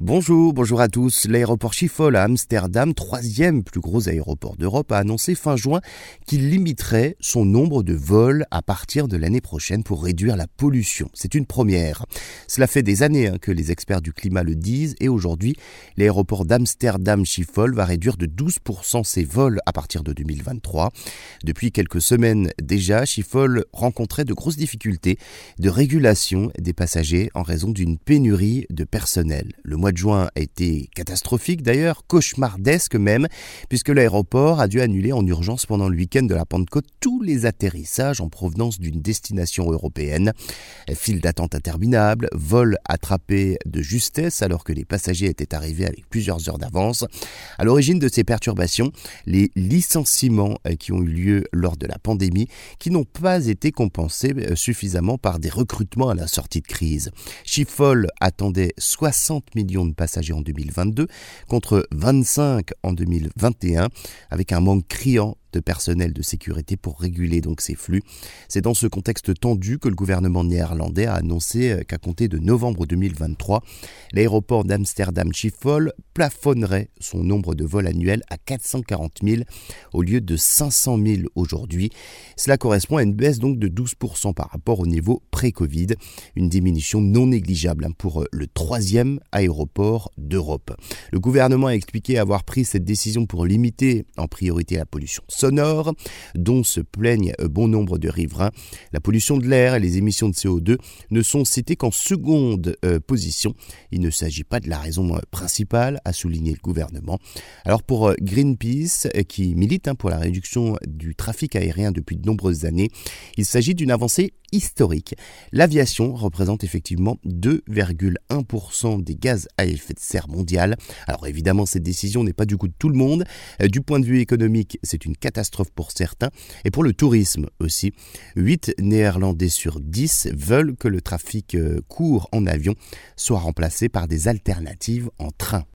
Bonjour, bonjour à tous. L'aéroport Schiphol à Amsterdam, troisième plus gros aéroport d'Europe, a annoncé fin juin qu'il limiterait son nombre de vols à partir de l'année prochaine pour réduire la pollution. C'est une première. Cela fait des années hein, que les experts du climat le disent et aujourd'hui, l'aéroport d'Amsterdam Schiphol va réduire de 12% ses vols à partir de 2023. Depuis quelques semaines déjà, Schiphol rencontrait de grosses difficultés de régulation des passagers en raison d'une pénurie de personnel. Le mois de juin a été catastrophique d'ailleurs, cauchemardesque même, puisque l'aéroport a dû annuler en urgence pendant le week-end de la Pentecôte tous les atterrissages en provenance d'une destination européenne. File d'attente interminable, vol attrapé de justesse alors que les passagers étaient arrivés avec plusieurs heures d'avance. À l'origine de ces perturbations, les licenciements euh, qui ont eu lieu lors de la pandémie qui n'ont pas été compensés euh, suffisamment par des recrutements à la sortie de crise. Schiphol attendait 60 millions de passagers en 2022 contre 25 en 2021 avec un manque criant de personnel de sécurité pour réguler donc ces flux. C'est dans ce contexte tendu que le gouvernement néerlandais a annoncé euh, qu'à compter de novembre 2023, l'aéroport d'Amsterdam Schiphol plafonnerait son nombre de vols annuels à 440 000 au lieu de 500 000 aujourd'hui. Cela correspond à une baisse donc de 12% par rapport au niveau pré-Covid, une diminution non négligeable hein, pour euh, le troisième aéroport d'Europe. Le gouvernement a expliqué avoir pris cette décision pour limiter en priorité la pollution sonore dont se plaignent bon nombre de riverains. La pollution de l'air et les émissions de CO2 ne sont citées qu'en seconde euh, position. Il ne s'agit pas de la raison euh, principale, a souligné le gouvernement. Alors pour euh, Greenpeace, qui milite hein, pour la réduction du trafic aérien depuis de nombreuses années, il s'agit d'une avancée historique. L'aviation représente effectivement 2,1% des gaz à effet de serre mondial. Alors évidemment, cette décision n'est pas du coup de tout le monde. Du point de vue économique, c'est une catastrophe pour certains et pour le tourisme aussi. 8 Néerlandais sur 10 veulent que le trafic euh, court en avion soit remplacé par des alternatives en train.